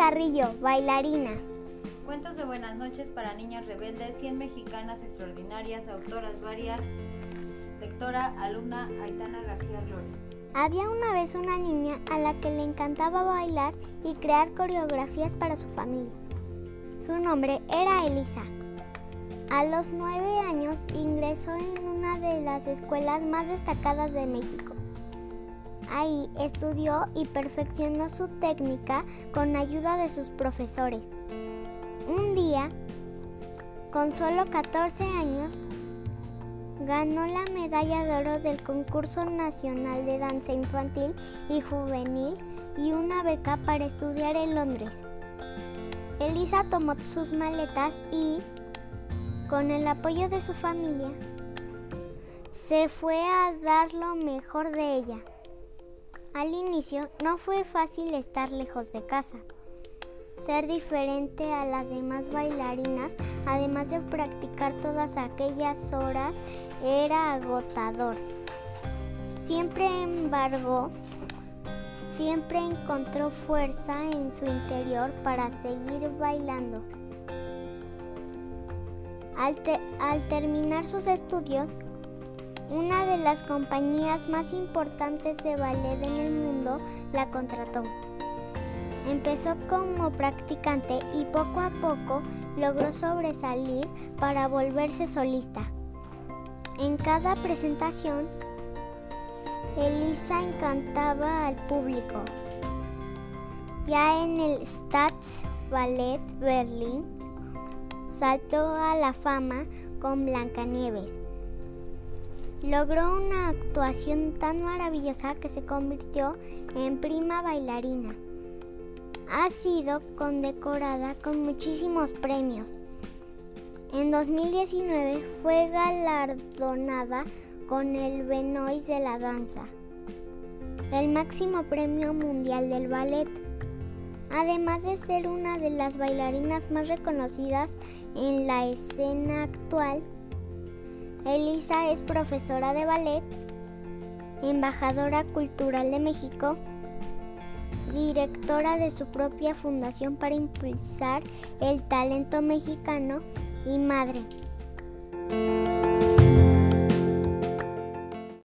Carrillo, bailarina. Cuentos de buenas noches para niñas rebeldes, 100 mexicanas extraordinarias, autoras varias, lectora, alumna Aitana García Lori. Había una vez una niña a la que le encantaba bailar y crear coreografías para su familia. Su nombre era Elisa. A los nueve años ingresó en una de las escuelas más destacadas de México. Ahí estudió y perfeccionó su técnica con ayuda de sus profesores. Un día, con solo 14 años, ganó la medalla de oro del concurso nacional de danza infantil y juvenil y una beca para estudiar en Londres. Elisa tomó sus maletas y, con el apoyo de su familia, se fue a dar lo mejor de ella. Al inicio no fue fácil estar lejos de casa. Ser diferente a las demás bailarinas, además de practicar todas aquellas horas, era agotador. Siempre embargo, siempre encontró fuerza en su interior para seguir bailando. Al, al terminar sus estudios, una de las compañías más importantes de ballet en el mundo la contrató. Empezó como practicante y poco a poco logró sobresalir para volverse solista. En cada presentación, Elisa encantaba al público. Ya en el Staatsballet Berlín, saltó a la fama con Blancanieves Logró una actuación tan maravillosa que se convirtió en prima bailarina. Ha sido condecorada con muchísimos premios. En 2019 fue galardonada con el Benoist de la danza, el máximo premio mundial del ballet, además de ser una de las bailarinas más reconocidas en la escena actual Elisa es profesora de ballet, embajadora cultural de México, directora de su propia fundación para impulsar el talento mexicano y madre.